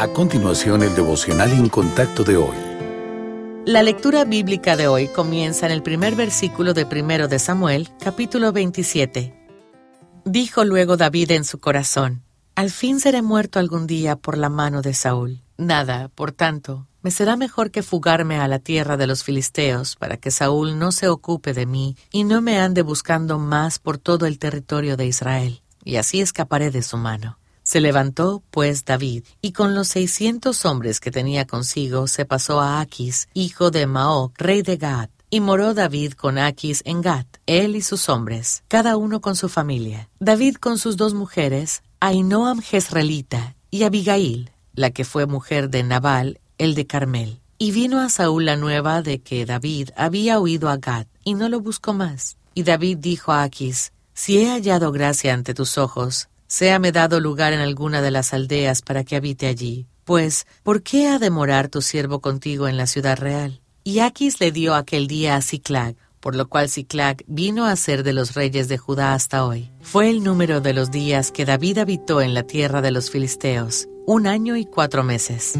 A continuación, el devocional en contacto de hoy. La lectura bíblica de hoy comienza en el primer versículo de primero de Samuel, capítulo 27. Dijo luego David en su corazón, Al fin seré muerto algún día por la mano de Saúl. Nada, por tanto, me será mejor que fugarme a la tierra de los filisteos para que Saúl no se ocupe de mí y no me ande buscando más por todo el territorio de Israel, y así escaparé de su mano. Se levantó, pues, David, y con los seiscientos hombres que tenía consigo se pasó a Aquis, hijo de Maoc, rey de Gad, y moró David con Aquis en Gat, él y sus hombres, cada uno con su familia. David con sus dos mujeres, Ainoam Jezreelita y Abigail, la que fue mujer de Nabal, el de Carmel. Y vino a Saúl la nueva de que David había huido a Gad, y no lo buscó más. Y David dijo a Aquis, Si he hallado gracia ante tus ojos, séame dado lugar en alguna de las aldeas para que habite allí. Pues, ¿por qué ha de morar tu siervo contigo en la ciudad real? Y Aquis le dio aquel día a Ciclag, por lo cual Ciclag vino a ser de los reyes de Judá hasta hoy. Fue el número de los días que David habitó en la tierra de los filisteos, un año y cuatro meses.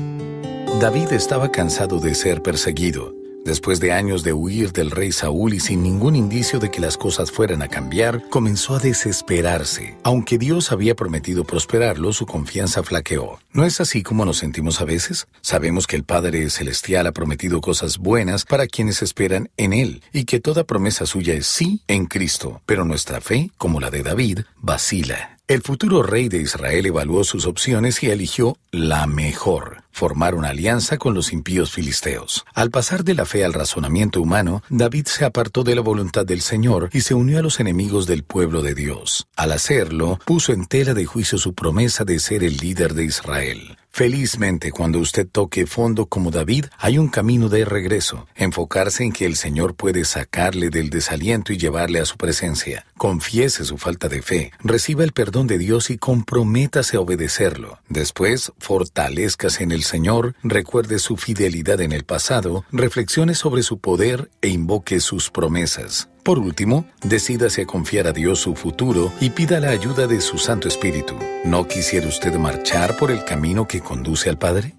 David estaba cansado de ser perseguido. Después de años de huir del rey Saúl y sin ningún indicio de que las cosas fueran a cambiar, comenzó a desesperarse. Aunque Dios había prometido prosperarlo, su confianza flaqueó. ¿No es así como nos sentimos a veces? Sabemos que el Padre Celestial ha prometido cosas buenas para quienes esperan en Él y que toda promesa suya es sí en Cristo, pero nuestra fe, como la de David, vacila. El futuro rey de Israel evaluó sus opciones y eligió la mejor, formar una alianza con los impíos filisteos. Al pasar de la fe al razonamiento humano, David se apartó de la voluntad del Señor y se unió a los enemigos del pueblo de Dios. Al hacerlo, puso en tela de juicio su promesa de ser el líder de Israel. Felizmente, cuando usted toque fondo como David, hay un camino de regreso. Enfocarse en que el Señor puede sacarle del desaliento y llevarle a su presencia. Confiese su falta de fe, reciba el perdón de Dios y comprométase a obedecerlo. Después, fortalezcase en el Señor, recuerde su fidelidad en el pasado, reflexione sobre su poder e invoque sus promesas. Por último, decídase a confiar a Dios su futuro y pida la ayuda de su Santo Espíritu. ¿No quisiera usted marchar por el camino que conduce al Padre?